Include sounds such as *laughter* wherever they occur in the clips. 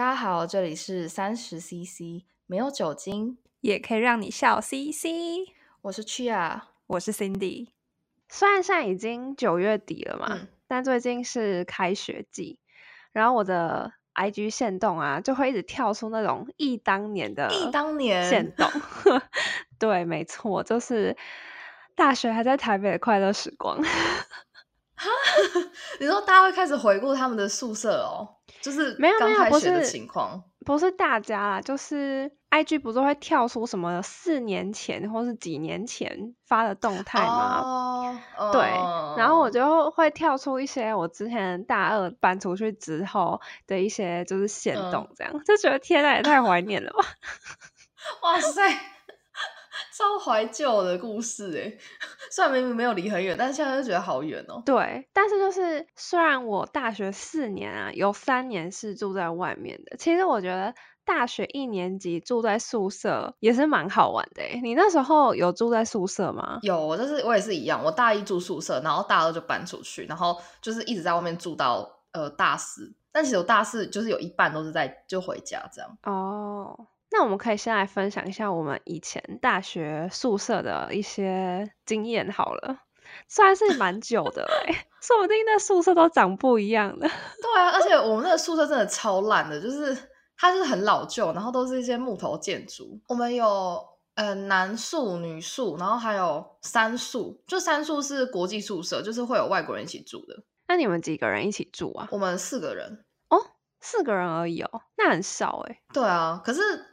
大家好，这里是三十 CC，没有酒精也可以让你笑嘻嘻。我是 Chia，我是 Cindy。虽然现在已经九月底了嘛，嗯、但最近是开学季，然后我的 IG 限动啊，就会一直跳出那种忆当年的忆当年限动。*laughs* 对，没错，就是大学还在台北的快乐时光。*laughs* 你说大家会开始回顾他们的宿舍哦？就是刚开学的情况，没有没有，不是，不是大家啦，就是 IG 不是会跳出什么四年前或是几年前发的动态吗？Oh, 对，oh. 然后我就会跳出一些我之前大二搬出去之后的一些就是限动，这样、uh. 就觉得天呐，也太怀念了吧！*laughs* 哇塞，超怀旧的故事哎。*laughs* 虽然明明没有离很远，但是现在就觉得好远哦。对，但是就是虽然我大学四年啊，有三年是住在外面的，其实我觉得大学一年级住在宿舍也是蛮好玩的。你那时候有住在宿舍吗？有，我就是我也是一样，我大一住宿舍，然后大二就搬出去，然后就是一直在外面住到呃大四。但其实我大四就是有一半都是在就回家这样。哦。那我们可以先来分享一下我们以前大学宿舍的一些经验好了，算是蛮久的哎，*laughs* 说不定那宿舍都长不一样的。*laughs* 对啊，而且我们那个宿舍真的超烂的，就是它就是很老旧，然后都是一些木头建筑。我们有呃男宿、女宿，然后还有三宿，就三宿是国际宿舍，就是会有外国人一起住的。那你们几个人一起住啊？我们四个人哦，四个人而已哦，那很少哎。对啊，可是。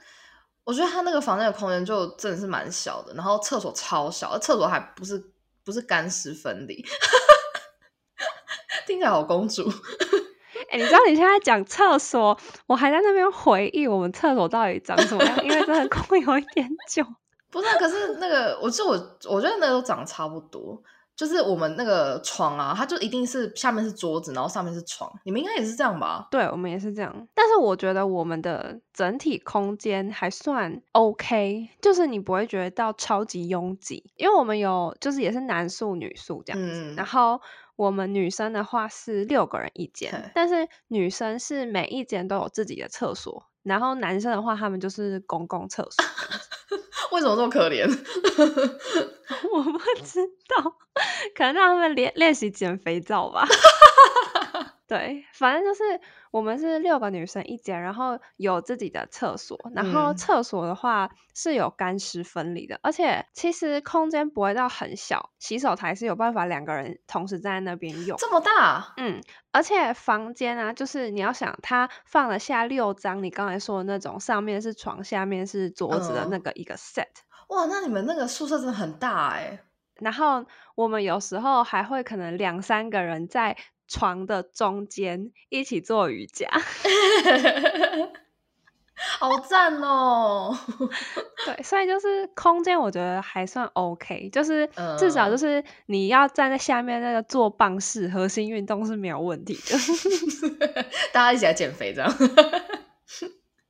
我觉得他那个房间的空间就真的是蛮小的，然后厕所超小，而厕所还不是不是干湿分离，听起来好公主。哎、欸，你知道你现在讲厕所，我还在那边回忆我们厕所到底长什么样，因为真的空有一点久。*laughs* 不是，可是那个，我就我我觉得那个都长得差不多。就是我们那个床啊，它就一定是下面是桌子，然后上面是床。你们应该也是这样吧？对，我们也是这样。但是我觉得我们的整体空间还算 OK，就是你不会觉得到超级拥挤，因为我们有就是也是男宿女宿这样子。嗯、然后我们女生的话是六个人一间，但是女生是每一间都有自己的厕所，然后男生的话他们就是公共厕所。*laughs* 为什么这么可怜？*laughs* 我不知道，*laughs* 可能让他们练练习捡肥皂吧。对，反正就是我们是六个女生一间，然后有自己的厕所，然后厕所的话是有干湿分离的，嗯、而且其实空间不会到很小，洗手台是有办法两个人同时站在那边用。这么大？嗯，而且房间啊，就是你要想它放得下六张，你刚才说的那种上面是床，下面是桌子的那个一个 set。嗯、哇，那你们那个宿舍真的很大哎。然后我们有时候还会可能两三个人在。床的中间一起做瑜伽，*laughs* 好赞哦！对，所以就是空间，我觉得还算 OK，就是至少就是你要站在下面那个做棒式核心运动是没有问题的。*laughs* 大家一起来减肥，这样。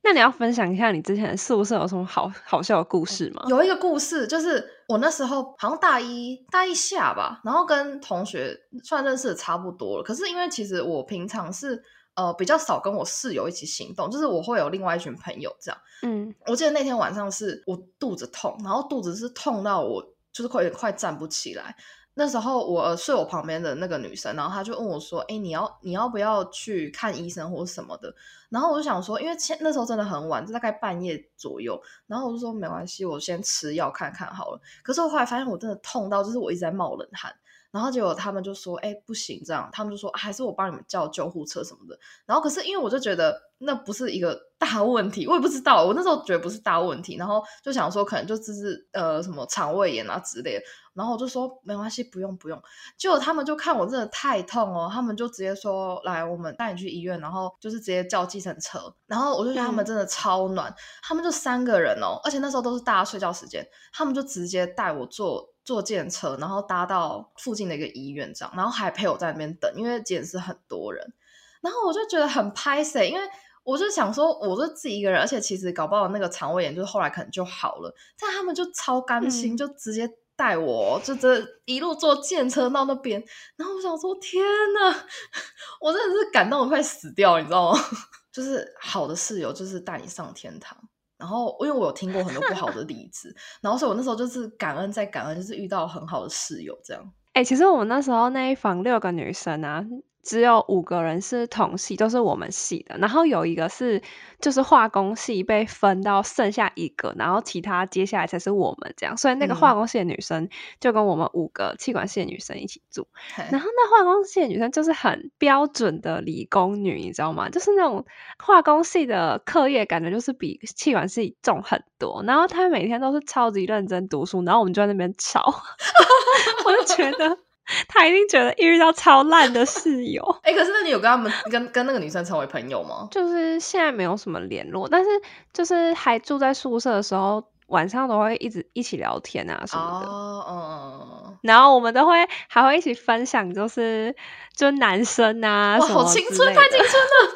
那你要分享一下你之前宿舍有什么好好笑的故事吗？有一个故事，就是我那时候好像大一大一下吧，然后跟同学算认识的差不多了。可是因为其实我平常是呃比较少跟我室友一起行动，就是我会有另外一群朋友这样。嗯，我记得那天晚上是我肚子痛，然后肚子是痛到我就是快快站不起来。那时候我睡我旁边的那个女生，然后她就问我说：“哎、你要你要不要去看医生或者什么的？”然后我就想说，因为那时候真的很晚，就大概半夜左右。然后我就说没关系，我先吃药看看好了。可是我后来发现我真的痛到，就是我一直在冒冷汗。然后结果他们就说：“哎、欸，不行，这样。”他们就说：“还是我帮你们叫救护车什么的。”然后可是因为我就觉得那不是一个大问题，我也不知道，我那时候觉得不是大问题，然后就想说可能就只是呃什么肠胃炎啊之类的。然后我就说没关系，不用不用。结果他们就看我真的太痛哦，他们就直接说：“来，我们带你去医院。”然后就是直接叫计程车。然后我就觉得他们真的超暖，嗯、他们就三个人哦，而且那时候都是大家睡觉时间，他们就直接带我坐。坐电车，然后搭到附近的一个医院，这样，然后还陪我在那边等，因为检是很多人，然后我就觉得很拍谢，因为我就想说，我就自己一个人，而且其实搞不好那个肠胃炎就是后来可能就好了，但他们就超甘心，嗯、就直接带我，就这一路坐电车到那边，然后我想说，天呐，我真的是感动的快死掉，你知道吗？*laughs* 就是好的室友就是带你上天堂。然后因为我有听过很多不好的例子，然后所以我那时候就是感恩在感恩，就是遇到很好的室友这样。哎、其实我们那时候那一房六个女生啊。只有五个人是同系，都是我们系的。然后有一个是就是化工系被分到剩下一个，然后其他接下来才是我们这样。所以那个化工系的女生就跟我们五个气管系的女生一起住。嗯、然后那化工系的女生就是很标准的理工女，你知道吗？就是那种化工系的课业感觉就是比气管系重很多。然后她每天都是超级认真读书，然后我们就在那边吵，*laughs* 我就觉得。*laughs* 他一定觉得遇到超烂的室友。哎、欸，可是那你有跟他们 *laughs* 跟跟那个女生成为朋友吗？就是现在没有什么联络，但是就是还住在宿舍的时候，晚上都会一直一起聊天啊什么的。哦，嗯。然后我们都会还会一起分享，就是就男生啊，哇，好青春，太青春了。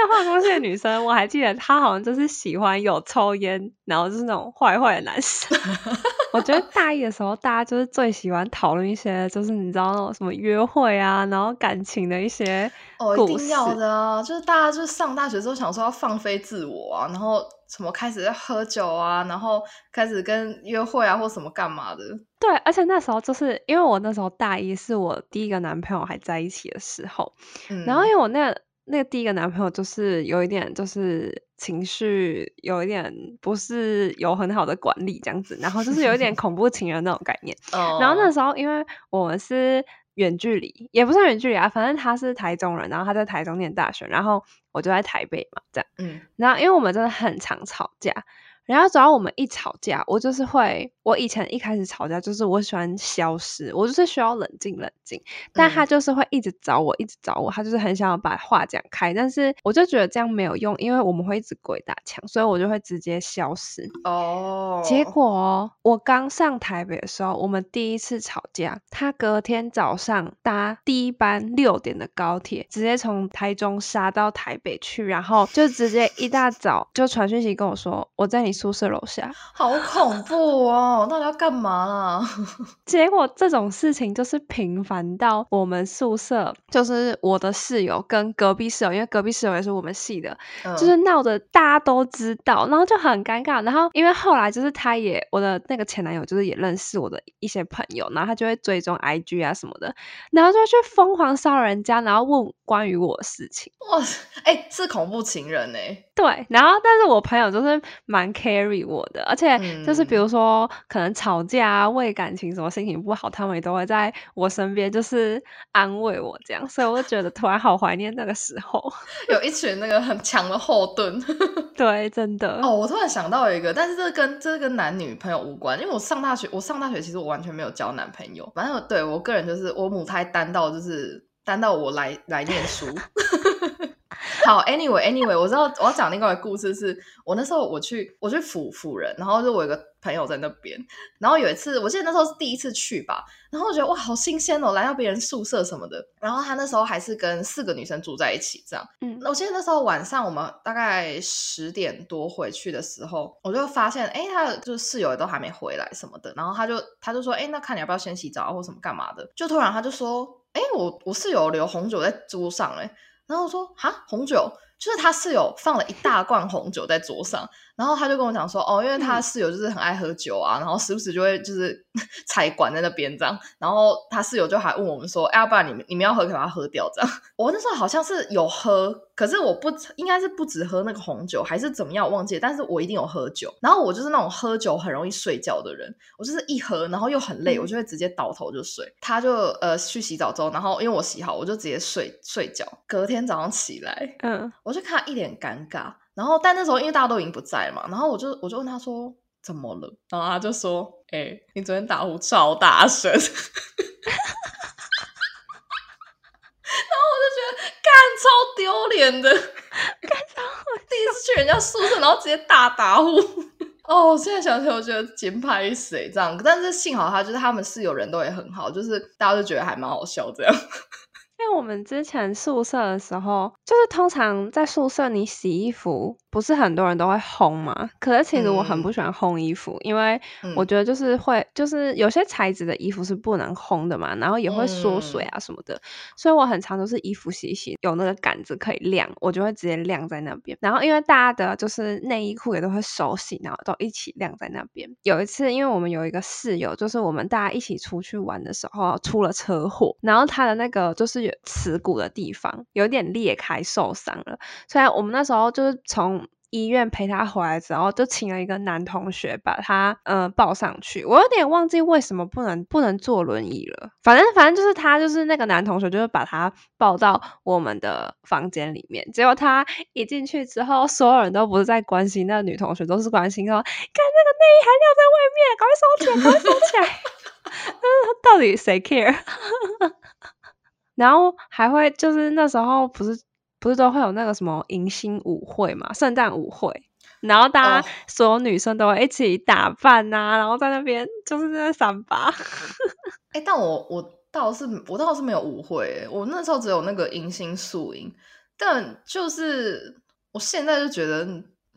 那化妆系的女生，我还记得她好像就是喜欢有抽烟，然后就是那种坏坏的男生。*laughs* 我觉得大一的时候，大家就是最喜欢讨论一些，就是你知道那种什么约会啊，然后感情的一些哦，一定要的啊！就是大家就是上大学之后想说要放飞自我啊，然后什么开始喝酒啊，然后开始跟约会啊或什么干嘛的。对，而且那时候就是因为我那时候大一是我第一个男朋友还在一起的时候，嗯、然后因为我那个。那个第一个男朋友就是有一点，就是情绪有一点不是有很好的管理这样子，然后就是有一点恐怖情人那种概念。*laughs* 然后那时候因为我们是远距离，也不算远距离啊，反正他是台中人，然后他在台中念大学，然后我就在台北嘛，这样。嗯。然后因为我们真的很常吵架。然后只要我们一吵架，我就是会，我以前一开始吵架就是我喜欢消失，我就是需要冷静冷静，但他就是会一直找我，一直找我，他就是很想要把话讲开，但是我就觉得这样没有用，因为我们会一直鬼打墙，所以我就会直接消失。哦。结果我刚上台北的时候，我们第一次吵架，他隔天早上搭第一班六点的高铁，直接从台中杀到台北去，然后就直接一大早就传讯息跟我说，我在你。宿舍楼下，好恐怖哦！到底要干嘛啊？*laughs* 结果这种事情就是频繁到我们宿舍，就是我的室友跟隔壁室友，因为隔壁室友也是我们系的，嗯、就是闹得大家都知道，然后就很尴尬。然后因为后来就是他也我的那个前男友，就是也认识我的一些朋友，然后他就会追踪 IG 啊什么的，然后就去疯狂骚扰人家，然后问关于我的事情。哇，哎、欸，是恐怖情人哎、欸。对，然后但是我朋友就是蛮 carry 我的，而且就是比如说、嗯、可能吵架啊、为感情什么心情不好，他们也都会在我身边就是安慰我这样，所以我就觉得突然好怀念那个时候，*laughs* 有一群那个很强的后盾。*laughs* 对，真的。哦，我突然想到一个，但是这跟这跟男女朋友无关，因为我上大学，我上大学其实我完全没有交男朋友，反正对我个人就是我母胎单到就是单到我来来念书。*laughs* 好，Anyway，Anyway，anyway, *laughs* 我知道我要讲另外一个故事是，是我那时候我去我去辅辅人，然后就我有个朋友在那边，然后有一次我记得那时候是第一次去吧，然后我觉得哇好新鲜哦，来到别人宿舍什么的，然后他那时候还是跟四个女生住在一起这样，嗯，我记得那时候晚上我们大概十点多回去的时候，我就发现哎，他的就是室友也都还没回来什么的，然后他就他就说哎，那看你要不要先洗澡或什么干嘛的，就突然他就说哎，我我室友留红酒在桌上哎。然后我说啊，红酒，就是他室友放了一大罐红酒在桌上。然后他就跟我讲说，哦，因为他室友就是很爱喝酒啊，嗯、然后时不时就会就是 *laughs* 踩馆在那边这样，然后他室友就还问我们说，哎，要不然你们你们要喝，可把它喝掉这样。*laughs* 我那时候好像是有喝，可是我不应该是不止喝那个红酒，还是怎么样，我忘记了。但是我一定有喝酒。然后我就是那种喝酒很容易睡觉的人，我就是一喝，然后又很累，嗯、我就会直接倒头就睡。他就呃去洗澡之后，然后因为我洗好，我就直接睡睡觉。隔天早上起来，嗯，我就看他一脸尴尬。然后，但那时候因为大家都已经不在了嘛，然后我就我就问他说怎么了，然后他就说：“哎、欸，你昨天打呼超大声。*laughs* ”然后我就觉得干超丢脸的，干超第一次去人家宿舍，然后直接大打呼。哦，现在想起来我觉得紧拍谁这样，但是幸好他就是他们室友人都也很好，就是大家都觉得还蛮好笑这样。因为我们之前宿舍的时候，就是通常在宿舍你洗衣服，不是很多人都会烘嘛？可是其实我很不喜欢烘衣服，嗯、因为我觉得就是会，就是有些材质的衣服是不能烘的嘛，然后也会缩水啊什么的，嗯、所以我很常都是衣服洗一洗，有那个杆子可以晾，我就会直接晾在那边。然后因为大家的就是内衣裤也都会手洗，然后都一起晾在那边。有一次，因为我们有一个室友，就是我们大家一起出去玩的时候出了车祸，然后他的那个就是。耻骨的地方有点裂开，受伤了。所以我们那时候就是从医院陪他回来之后，就请了一个男同学把他呃抱上去。我有点忘记为什么不能不能坐轮椅了。反正反正就是他就是那个男同学，就是把他抱到我们的房间里面。结果他一进去之后，所有人都不是在关心那个女同学，都是关心说：“看那个内衣还晾在外面，赶快收起来，赶快收起来。*laughs* ”到底谁 care？*laughs* 然后还会就是那时候不是不是都会有那个什么迎新舞会嘛，圣诞舞会，然后大家所有女生都会一起打扮呐、啊，然后在那边就是在那三八。*laughs* 哎，但我我倒是我倒是没有舞会，我那时候只有那个迎新宿营，但就是我现在就觉得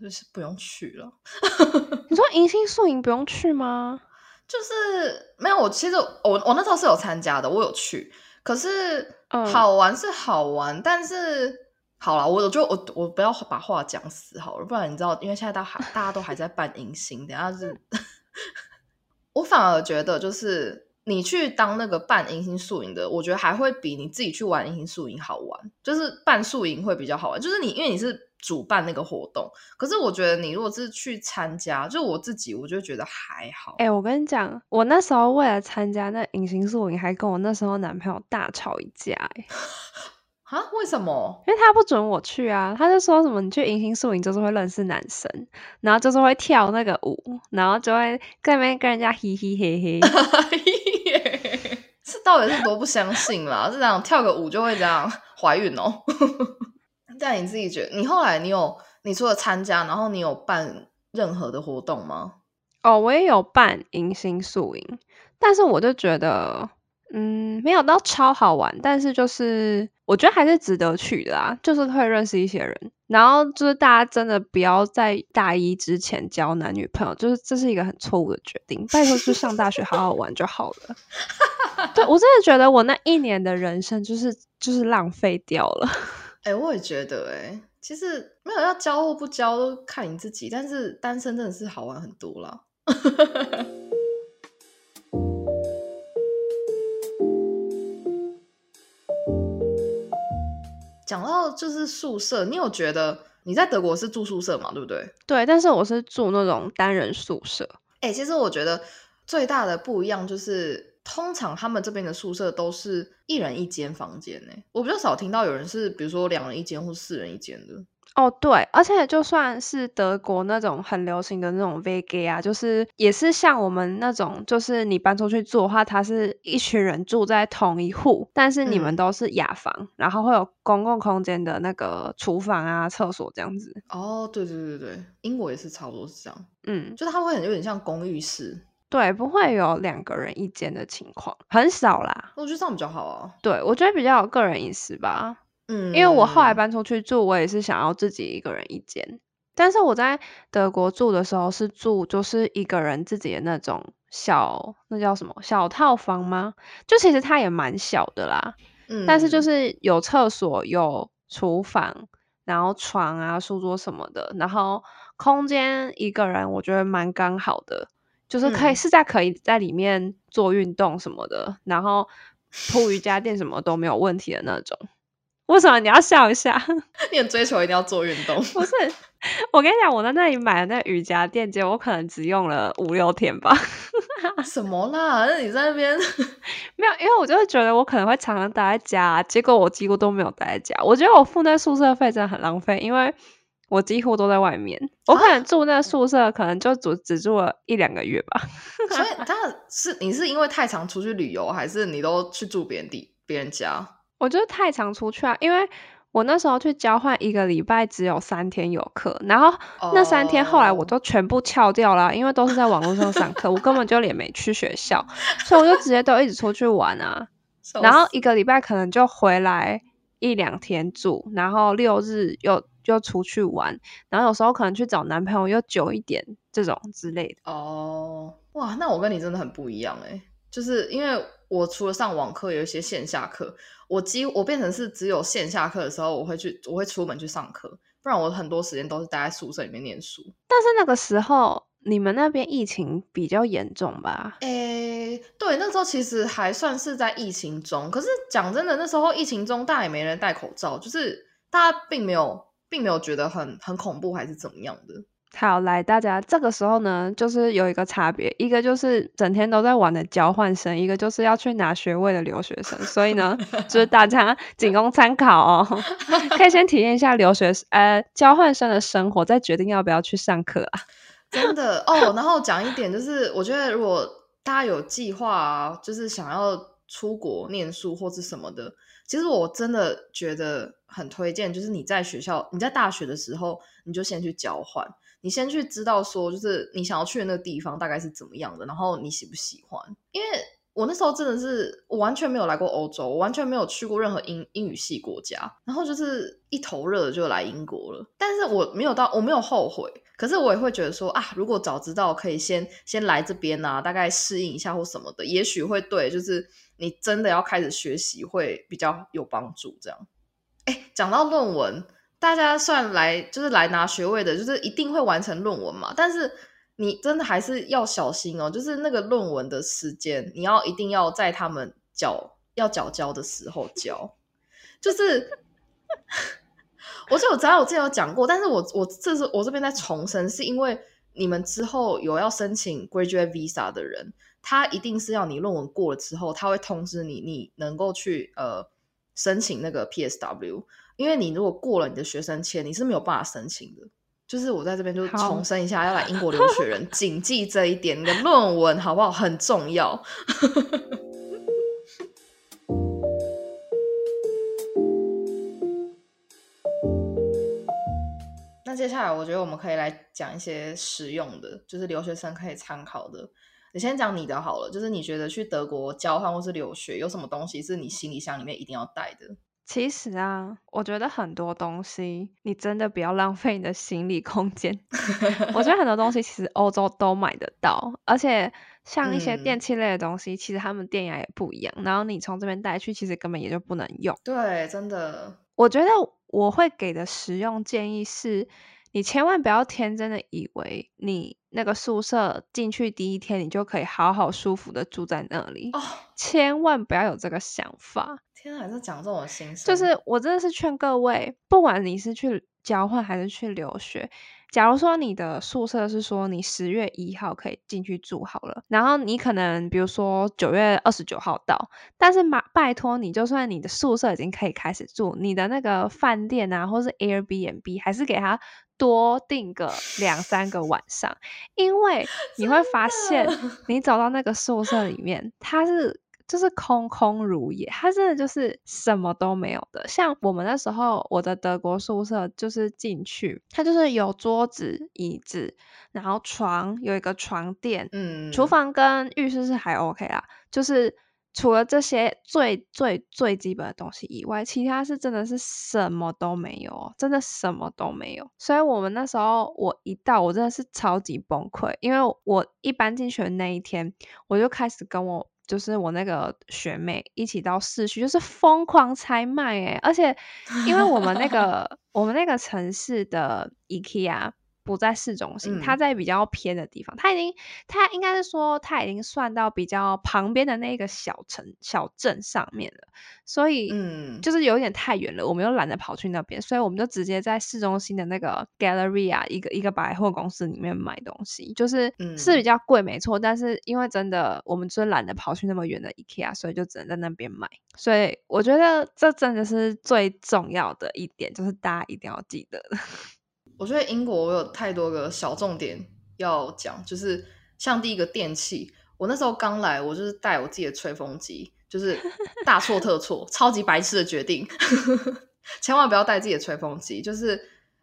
就是不用去了。*laughs* 你说迎新宿营不用去吗？就是没有，我其实我我那时候是有参加的，我有去。可是好玩是好玩，嗯、但是好了，我就我我不要把话讲死好了，不然你知道，因为现在大还大家都还在办迎新，等下是，*laughs* 我反而觉得就是你去当那个办迎新宿营的，我觉得还会比你自己去玩迎新宿营好玩，就是办宿营会比较好玩，就是你因为你是。主办那个活动，可是我觉得你如果是去参加，就我自己，我就觉得还好。哎、欸，我跟你讲，我那时候为了参加那迎新宿营，还跟我那时候男朋友大吵一架。哎，*laughs* 啊？为什么？因为他不准我去啊，他就说什么你去迎新宿营就是会认识男生，然后就是会跳那个舞，然后就会在那边跟人家嘿嘿嘿嘿。这到底是多不相信啦？是这样跳个舞就会这样怀孕哦？*laughs* 但你自己觉得，你后来你有你除了参加，然后你有办任何的活动吗？哦，我也有办迎新宿营，但是我就觉得，嗯，没有到超好玩，但是就是我觉得还是值得去的啊，就是可以认识一些人，然后就是大家真的不要在大一之前交男女朋友，就是这是一个很错误的决定，拜托去上大学好好玩就好了。*laughs* 对，我真的觉得我那一年的人生就是就是浪费掉了。*laughs* 哎、欸，我也觉得、欸，哎，其实没有要交或不交都看你自己，但是单身真的是好玩很多啦。*laughs* 讲到就是宿舍，你有觉得你在德国是住宿舍嘛？对不对？对，但是我是住那种单人宿舍。哎、欸，其实我觉得最大的不一样就是。通常他们这边的宿舍都是一人一间房间呢，我比较少听到有人是比如说两人一间或四人一间的。哦，对，而且就算是德国那种很流行的那种 VG 啊，就是也是像我们那种，就是你搬出去住的话，它是一群人住在同一户，但是你们都是雅房，嗯、然后会有公共空间的那个厨房啊、厕所这样子。哦，对对对对，英国也是差不多是这样，嗯，就它会很有点像公寓式。对，不会有两个人一间的情况，很少啦。我觉得这样比较好啊。对，我觉得比较有个人隐私吧。嗯，因为我后来搬出去住，我也是想要自己一个人一间。但是我在德国住的时候是住就是一个人自己的那种小，那叫什么小套房吗？就其实它也蛮小的啦。嗯。但是就是有厕所、有厨房，然后床啊、书桌什么的，然后空间一个人我觉得蛮刚好的。就是可以，是在可以在里面做运动什么的，嗯、然后铺瑜伽垫什么都没有问题的那种。为什么你要笑一下？*laughs* 你很追求一定要做运动？*laughs* 不是，我跟你讲，我在那里买的那瑜伽垫，结果我可能只用了五六天吧。*laughs* 什么啦？那你在那边没有？因为我就会觉得我可能会常常待在家，结果我几乎都没有待在家。我觉得我付那宿舍费真的很浪费，因为。我几乎都在外面，我可能住那宿舍，可能就只只住了一两个月吧。所以他是你是因为太常出去旅游，还是你都去住别人地别人家？我就是太常出去啊，因为我那时候去交换一个礼拜只有三天有课，然后那三天后来我都全部翘掉了，因为都是在网络上上课，我根本就也没去学校，所以我就直接都一直出去玩啊。*laughs* 然后一个礼拜可能就回来一两天住，然后六日又又出去玩，然后有时候可能去找男朋友又久一点这种之类的。哦，哇，那我跟你真的很不一样哎，就是因为我除了上网课，有一些线下课，我几乎我变成是只有线下课的时候我会去，我会出门去上课，不然我很多时间都是待在宿舍里面念书。但是那个时候。你们那边疫情比较严重吧？诶、欸，对，那时候其实还算是在疫情中。可是讲真的，那时候疫情中，大家也没人戴口罩，就是大家并没有，并没有觉得很很恐怖，还是怎么样的。好，来，大家这个时候呢，就是有一个差别，一个就是整天都在玩的交换生，一个就是要去拿学位的留学生。所以呢，就是大家 *laughs* 仅供参考哦，可以先体验一下留学呃交换生的生活，再决定要不要去上课啊。*laughs* 真的哦，然后讲一点就是，我觉得如果大家有计划啊，就是想要出国念书或是什么的，其实我真的觉得很推荐，就是你在学校，你在大学的时候，你就先去交换，你先去知道说，就是你想要去的那个地方大概是怎么样的，然后你喜不喜欢，因为。我那时候真的是，我完全没有来过欧洲，完全没有去过任何英英语系国家，然后就是一头热就来英国了。但是我没有到，我没有后悔，可是我也会觉得说啊，如果早知道可以先先来这边啊，大概适应一下或什么的，也许会对，就是你真的要开始学习会比较有帮助。这样，哎，讲到论文，大家算来就是来拿学位的，就是一定会完成论文嘛，但是。你真的还是要小心哦，就是那个论文的时间，你要一定要在他们缴要缴交的时候交。就是，*laughs* 我就我知道我之前有讲过，但是我我这是我这边在重申，是因为你们之后有要申请 graduate visa 的人，他一定是要你论文过了之后，他会通知你，你能够去呃申请那个 PSW，因为你如果过了你的学生签，你是没有办法申请的。就是我在这边就重申一下，要来英国留学人 *laughs* 谨记这一点，你的论文好不好很重要。*laughs* 那接下来我觉得我们可以来讲一些实用的，就是留学生可以参考的。你先讲你的好了，就是你觉得去德国交换或是留学有什么东西是你行李箱里面一定要带的？其实啊，我觉得很多东西你真的不要浪费你的行李空间。*laughs* 我觉得很多东西其实欧洲都买得到，而且像一些电器类的东西，嗯、其实他们电压也不一样。然后你从这边带去，其实根本也就不能用。对，真的。我觉得我会给的实用建议是，你千万不要天真的以为你那个宿舍进去第一天，你就可以好好舒服的住在那里。哦，千万不要有这个想法。天啊，还是讲这种心声。就是我真的是劝各位，不管你是去交换还是去留学，假如说你的宿舍是说你十月一号可以进去住好了，然后你可能比如说九月二十九号到，但是嘛，拜托你，就算你的宿舍已经可以开始住，你的那个饭店啊，或是 Airbnb，还是给他多订个两三个晚上，因为你会发现，你走到那个宿舍里面，它是。就是空空如也，它真的就是什么都没有的。像我们那时候，我的德国宿舍就是进去，它就是有桌子、椅子，然后床有一个床垫，嗯，厨房跟浴室是还 OK 啦。就是除了这些最最最基本的东西以外，其他是真的是什么都没有，真的什么都没有。所以我们那时候我一到，我真的是超级崩溃，因为我一搬进去的那一天，我就开始跟我。就是我那个学妹一起到市区，就是疯狂拆卖诶，而且因为我们那个 *laughs* 我们那个城市的 IKEA 不在市中心，它在比较偏的地方，它已经它应该是说它已经算到比较旁边的那个小城小镇上面了。所以，嗯，就是有点太远了，我们又懒得跑去那边，所以我们就直接在市中心的那个 Galleria 一个一个百货公司里面买东西，就是是比较贵没错，但是因为真的我们就懒得跑去那么远的 IKEA，所以就只能在那边买。所以我觉得这真的是最重要的一点，就是大家一定要记得的。我觉得英国我有太多个小重点要讲，就是像第一个电器，我那时候刚来，我就是带我自己的吹风机。就是大错特错，超级白痴的决定，*laughs* 千万不要带自己的吹风机，就是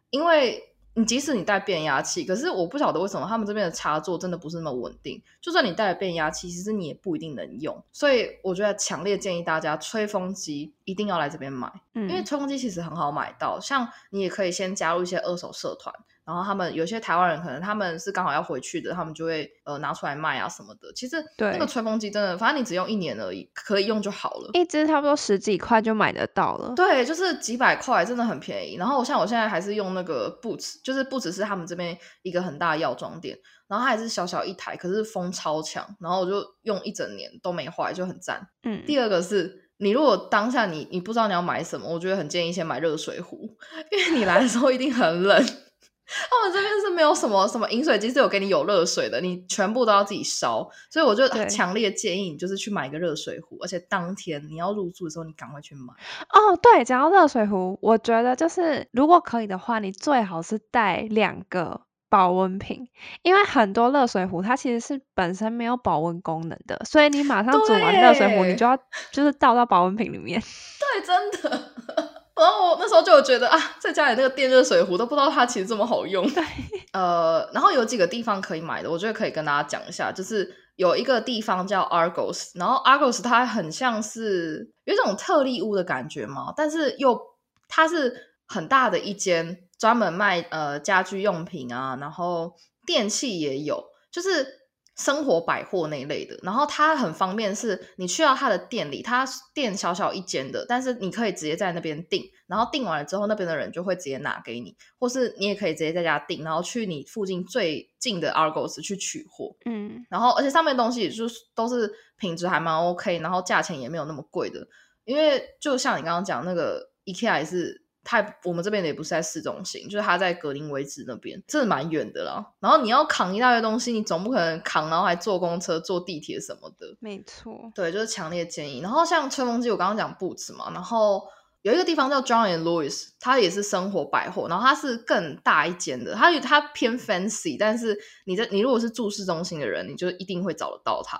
因为你即使你带变压器，可是我不晓得为什么他们这边的插座真的不是那么稳定。就算你带了变压器，其实你也不一定能用。所以我觉得强烈建议大家吹风机一定要来这边买，嗯，因为吹风机其实很好买到。像你也可以先加入一些二手社团。然后他们有些台湾人可能他们是刚好要回去的，他们就会呃拿出来卖啊什么的。其实那个吹风机真的，反正你只用一年而已，可以用就好了。一支差不多十几块就买得到了。对，就是几百块，真的很便宜。然后像我现在还是用那个 Boots，就是 Boots 是他们这边一个很大的药妆店，然后它还是小小一台，可是风超强，然后我就用一整年都没坏，就很赞。嗯。第二个是你如果当下你你不知道你要买什么，我觉得很建议先买热水壶，因为你来的时候一定很冷。*laughs* 他们这边是没有什么什么饮水机是有给你有热水的，你全部都要自己烧，所以我就强烈建议你就是去买一个热水壶，而且当天你要入住的时候，你赶快去买。哦，对，讲到热水壶，我觉得就是如果可以的话，你最好是带两个保温瓶，因为很多热水壶它其实是本身没有保温功能的，所以你马上煮完热水壶，你就要就是倒到保温瓶里面。*laughs* 对，真的。然后我那时候就有觉得啊，在家里那个电热水壶都不知道它其实这么好用。对，*laughs* 呃，然后有几个地方可以买的，我觉得可以跟大家讲一下。就是有一个地方叫 Argos，然后 Argos 它很像是有一种特例屋的感觉嘛，但是又它是很大的一间，专门卖呃家居用品啊，然后电器也有，就是。生活百货那一类的，然后它很方便，是你去到它的店里，它店小小一间的，但是你可以直接在那边订，然后订完了之后，那边的人就会直接拿给你，或是你也可以直接在家订，然后去你附近最近的 Argos 去取货，嗯，然后而且上面东西就是都是品质还蛮 OK，然后价钱也没有那么贵的，因为就像你刚刚讲那个 IKEA 也是。他我们这边的也不是在市中心，就是他在格林威治那边，这蛮远的啦。然后你要扛一大堆东西，你总不可能扛，然后还坐公车、坐地铁什么的。没错，对，就是强烈建议。然后像吹风机，我刚刚讲 Boots 嘛，然后有一个地方叫 John and Louis，它也是生活百货，然后它是更大一间的，它它偏 fancy，但是你在你如果是住市中心的人，你就一定会找得到它。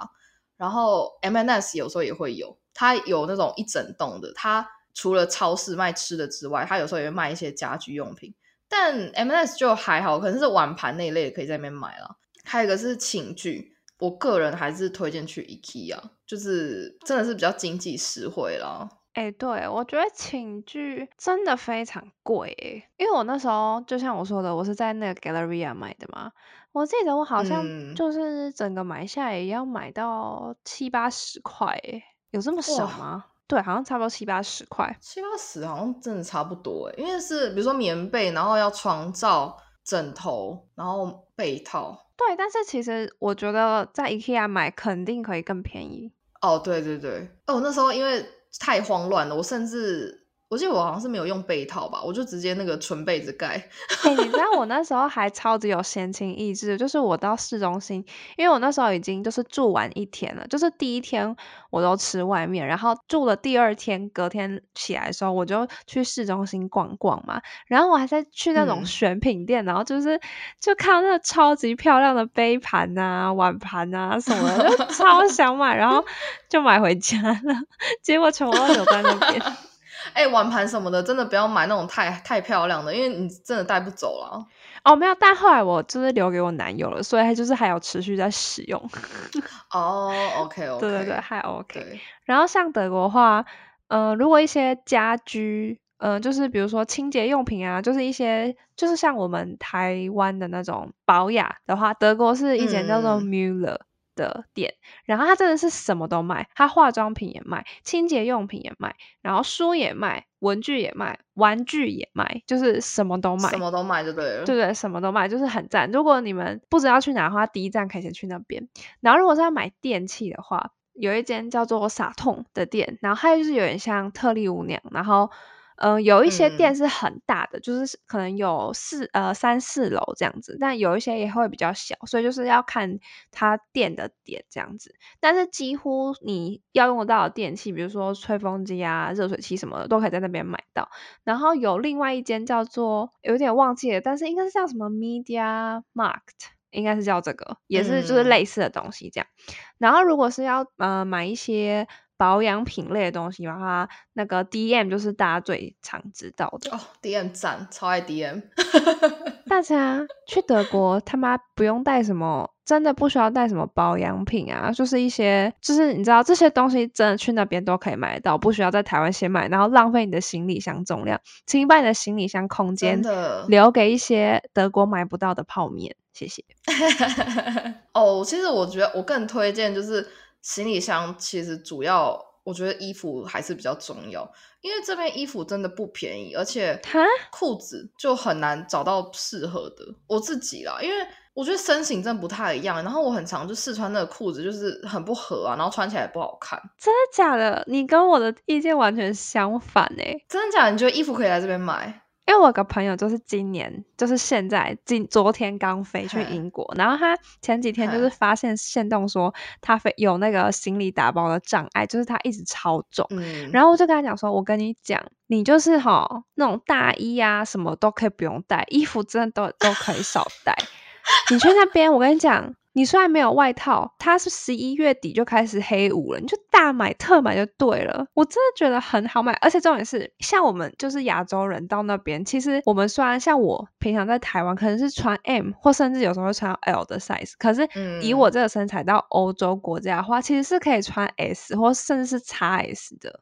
然后 M&S 有时候也会有，它有那种一整栋的，它。除了超市卖吃的之外，它有时候也会卖一些家居用品。但 M&S 就还好，可能是碗盘那一类的，可以在那边买了。还有一个是寝具，我个人还是推荐去 IKEA，就是真的是比较经济实惠啦。哎、欸，对，我觉得寝具真的非常贵，因为我那时候就像我说的，我是在那个 Galleria 买的嘛。我记得我好像就是整个买下来也要买到七八十块，有这么少吗？对，好像差不多七八十块，七八十好像真的差不多诶，因为是比如说棉被，然后要床罩、枕头，然后被套。对，但是其实我觉得在 IKEA 买肯定可以更便宜。哦，对对对，哦，那时候因为太慌乱了，我甚至。我记得我好像是没有用被套吧，我就直接那个纯被子盖。*laughs* 哎、欸，你知道我那时候还超级有闲情逸致，就是我到市中心，因为我那时候已经就是住完一天了，就是第一天我都吃外面，然后住了第二天，隔天起来的时候我就去市中心逛逛嘛，然后我还在去那种选品店，嗯、然后就是就看到那个超级漂亮的杯盘啊、碗盘啊什么的，就 *laughs* 超想买，然后就买回家了，结果全部都留在那边。哎、欸，碗盘什么的，真的不要买那种太太漂亮的，因为你真的带不走了。哦，没有，但后来我就是留给我男友了，所以他就是还有持续在使用。*laughs* 哦，OK OK，对对对，还 OK。然后像德国的话，呃，如果一些家居，呃，就是比如说清洁用品啊，就是一些就是像我们台湾的那种保雅的话，德国是一间叫做 Müller。嗯的店，然后他真的是什么都卖，他化妆品也卖，清洁用品也卖，然后书也卖，文具也卖，玩具也卖，就是什么都卖，什么都卖就对了，对对，什么都卖，就是很赞。如果你们不知道去哪的话，第一站可以先去那边。然后如果是要买电器的话，有一间叫做傻痛的店，然后它就是有点像特丽屋那样，然后。嗯、呃，有一些店是很大的，嗯、就是可能有四呃三四楼这样子，但有一些也会比较小，所以就是要看它店的点这样子。但是几乎你要用得到的电器，比如说吹风机啊、热水器什么的，都可以在那边买到。然后有另外一间叫做有点忘记了，但是应该是叫什么 Media Market，应该是叫这个，也是就是类似的东西这样。嗯、然后如果是要呃买一些。保养品类的东西嘛，它，那个 DM 就是大家最常知道的哦。DM 赞，超爱 DM。*laughs* 大家去德国他妈不用带什么，真的不需要带什么保养品啊，就是一些，就是你知道这些东西真的去那边都可以买得到，不需要在台湾先买，然后浪费你的行李箱重量，请你把你的行李箱空间留给一些德国买不到的泡面，谢谢。*laughs* 哦，其实我觉得我更推荐就是。行李箱其实主要，我觉得衣服还是比较重要，因为这边衣服真的不便宜，而且裤子就很难找到适合的。我自己啦，因为我觉得身形真的不太一样，然后我很常就试穿那个裤子，就是很不合啊，然后穿起来也不好看。真的假的？你跟我的意见完全相反欸！真的假的？你觉得衣服可以来这边买？因为我有个朋友就是今年，就是现在今昨天刚飞去英国，然后他前几天就是发现限动说他飞有那个行李打包的障碍，就是他一直超重，嗯、然后我就跟他讲说，我跟你讲，你就是哈那种大衣啊什么都可以不用带，衣服真的都都可以少带，你去那边我跟你讲。你虽然没有外套，它是十一月底就开始黑五了，你就大买特买就对了。我真的觉得很好买，而且重点是，像我们就是亚洲人到那边，其实我们虽然像我平常在台湾可能是穿 M 或甚至有时候会穿 L 的 size，可是以我这个身材到欧洲国家的话，其实是可以穿 S 或甚至是 XS 的。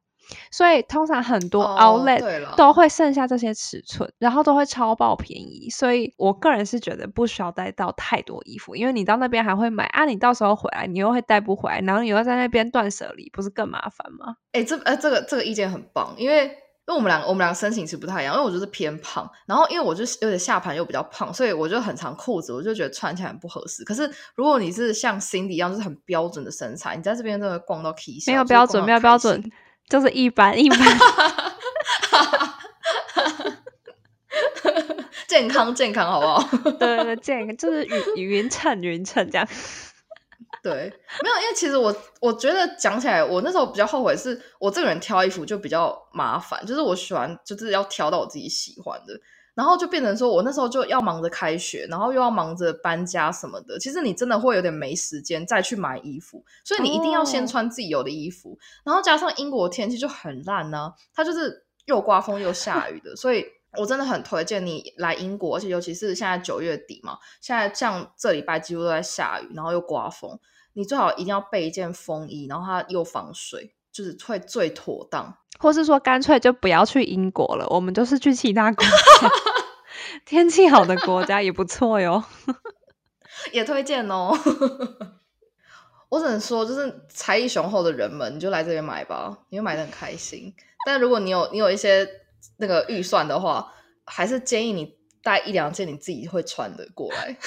所以通常很多 outlet 都会剩下这些尺寸，然后都会超爆便宜。所以我个人是觉得不需要带到太多衣服，因为你到那边还会买啊，你到时候回来你又会带不回来，然后你又在那边断舍离，不是更麻烦吗？哎、欸，这呃这个这个意见很棒，因为因为我们两个我们两个身形其实不太一样，因为我就是偏胖，然后因为我就有点下盘又比较胖，所以我就很长裤子，我就觉得穿起来很不合适。可是如果你是像 Cindy 一样，就是很标准的身材，你在这边真的逛到 K 笑，没有标准，没有标准。就是一般一般，*laughs* 健康健康好不好？*laughs* 对对对，健康就是匀匀称匀称这样。*laughs* 对，没有，因为其实我我觉得讲起来，我那时候比较后悔，是我这个人挑衣服就比较麻烦，就是我喜欢就是要挑到我自己喜欢的。然后就变成说，我那时候就要忙着开学，然后又要忙着搬家什么的。其实你真的会有点没时间再去买衣服，所以你一定要先穿自己有的衣服。Oh. 然后加上英国天气就很烂呢、啊，它就是又刮风又下雨的，所以我真的很推荐你来英国，而且尤其是现在九月底嘛，现在像这礼拜几乎都在下雨，然后又刮风，你最好一定要备一件风衣，然后它又防水，就是会最妥当。或是说干脆就不要去英国了，我们就是去其他国家，*laughs* 天气好的国家也不错哟，*laughs* 也推荐哦。*laughs* 我只能说，就是财力雄厚的人们，你就来这边买吧，你会买的很开心。但如果你有你有一些那个预算的话，还是建议你带一两件你自己会穿的过来。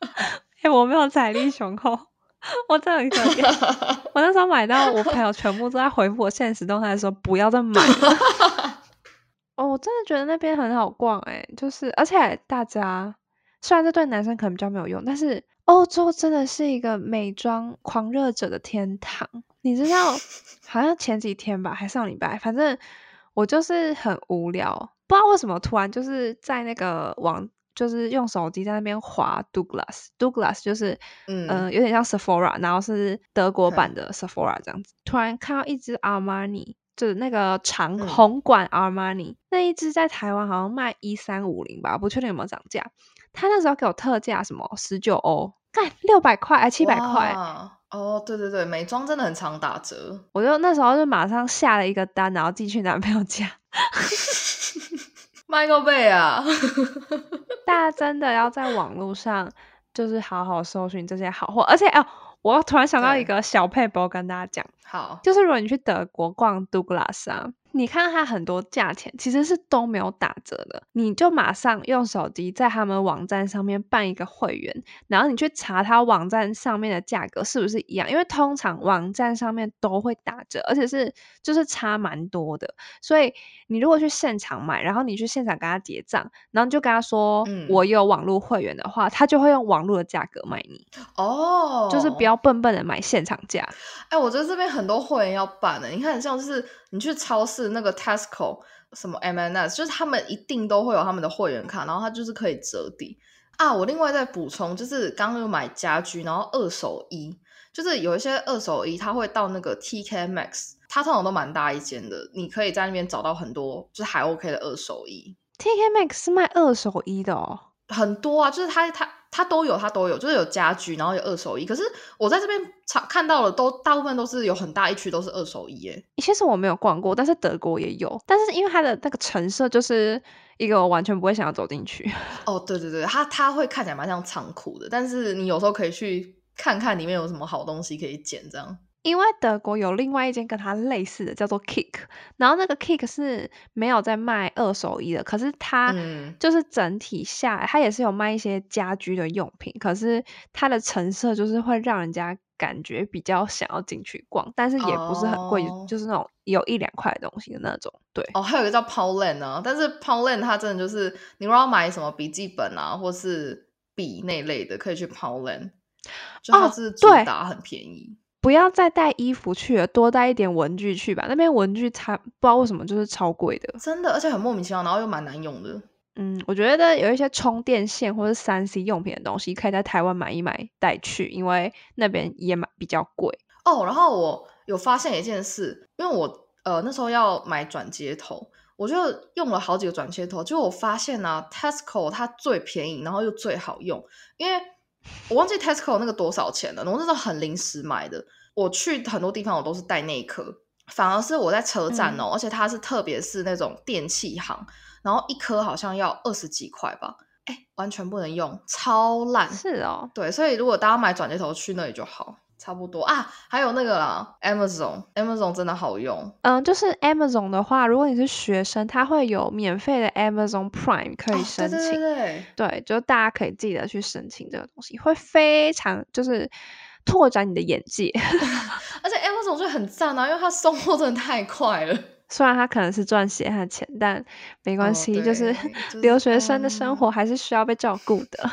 哎、欸，我没有财力雄厚。*laughs* 我真的很可怜，我那时候买到，我朋友全部都在回复我现实动态说不要再买了。*laughs* 哦，我真的觉得那边很好逛哎，就是而且大家虽然这对男生可能比较没有用，但是欧洲真的是一个美妆狂热者的天堂。你知道，好像前几天吧，还上礼拜，反正我就是很无聊，不知道为什么突然就是在那个网。就是用手机在那边滑 Douglas，Douglas 就是嗯、呃、有点像 Sephora，然后是德国版的 Sephora 这样子。突然看到一只 Armani，就是那个长红管 Armani，、嗯、那一只在台湾好像卖一三五零吧，不确定有没有涨价。他那时候给我特价什么十九欧，干六百块还七百块。哦，对对对，美妆真的很常打折。我就那时候就马上下了一个单，然后寄去男朋友家。*laughs* 卖个贝啊！*laughs* 大家真的要在网络上，就是好好搜寻这些好货，而且哦，我突然想到一个小配博跟大家讲，好，就是如果你去德国逛 Douglas 啊。你看它很多价钱其实是都没有打折的，你就马上用手机在他们网站上面办一个会员，然后你去查它网站上面的价格是不是一样，因为通常网站上面都会打折，而且是就是差蛮多的。所以你如果去现场买，然后你去现场跟他结账，然后你就跟他说，嗯，我有网络会员的话，他就会用网络的价格卖你。哦，就是不要笨笨的买现场价。哎，我觉得这边很多会员要办的，你看像是。你去超市那个 Tesco 什么 M&S，就是他们一定都会有他们的会员卡，然后它就是可以折抵啊。我另外再补充，就是刚刚有买家居，然后二手衣，就是有一些二手衣，它会到那个 TK Maxx 它通常都蛮大一间的，你可以在那边找到很多就是还 OK 的二手衣。TK Maxx 是卖二手衣的哦，很多啊，就是它它它都有，它都有，就是有家居，然后有二手衣。可是我在这边查看到了都大部分都是有很大一区都是二手衣耶。其实我没有逛过，但是德国也有，但是因为它的那个陈设就是一个我完全不会想要走进去。*laughs* 哦，对对对，它它会看起来蛮像仓库的，但是你有时候可以去看看里面有什么好东西可以捡，这样。因为德国有另外一间跟它类似的，叫做 Kick，然后那个 Kick 是没有在卖二手衣的，可是它就是整体下来，它也是有卖一些家居的用品，可是它的成色就是会让人家感觉比较想要进去逛，但是也不是很贵，哦、就是那种有一两块的东西的那种。对，哦，还有一个叫 Poundland 啊，但是 Poundland 它真的就是你如果要买什么笔记本啊，或是笔那类的，可以去 Poundland，就它是主打很便宜。哦不要再带衣服去了，多带一点文具去吧。那边文具它不知道为什么就是超贵的，真的，而且很莫名其妙，然后又蛮难用的。嗯，我觉得有一些充电线或者三 C 用品的东西，可以在台湾买一买带去，因为那边也蛮比较贵。哦，然后我有发现一件事，因为我呃那时候要买转接头，我就用了好几个转接头，结果我发现呢、啊，Tesco 它最便宜，然后又最好用，因为。我忘记 Tesco 那个多少钱了，我那时候很临时买的。我去很多地方我都是带那一颗，反而是我在车站哦，嗯、而且它是特别是那种电器行，然后一颗好像要二十几块吧，哎，完全不能用，超烂。是哦，对，所以如果大家买转接头去那里就好。差不多啊，还有那个啦，Amazon，Amazon 真的好用。嗯，就是 Amazon 的话，如果你是学生，它会有免费的 Amazon Prime 可以申请。哦、对对对，对，就大家可以记得去申请这个东西，会非常就是拓展你的眼界。*laughs* 而且 Amazon 就很赞啊，因为它送货真的太快了。*laughs* 虽然它可能是赚血汗钱，但没关系，哦、就是、*laughs* 就是、留学生的生活还是需要被照顾的。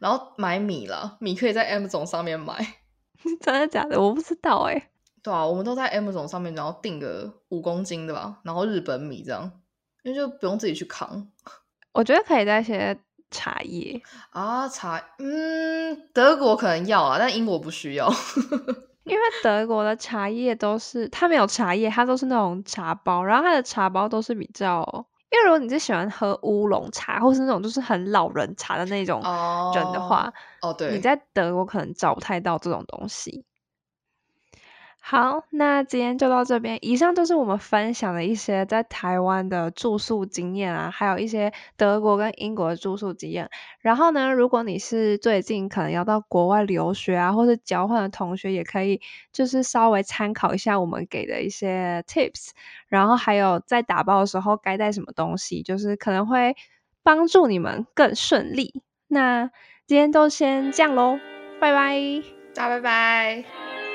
然后买米了，米可以在 Amazon 上面买，*laughs* 真的假的？我不知道哎、欸。对啊，我们都在 Amazon 上面，然后订个五公斤的吧，然后日本米这样，因为就不用自己去扛。我觉得可以带一些茶叶啊，茶，嗯，德国可能要啊，但英国不需要，*laughs* 因为德国的茶叶都是它没有茶叶，它都是那种茶包，然后它的茶包都是比较。因为如果你是喜欢喝乌龙茶，或是那种就是很老人茶的那种人的话，哦，oh, oh, 对，你在德国可能找不太到这种东西。好，那今天就到这边。以上就是我们分享的一些在台湾的住宿经验啊，还有一些德国跟英国的住宿经验。然后呢，如果你是最近可能要到国外留学啊，或是交换的同学，也可以就是稍微参考一下我们给的一些 tips。然后还有在打包的时候该带什么东西，就是可能会帮助你们更顺利。那今天都先这样喽，拜拜，大家拜拜。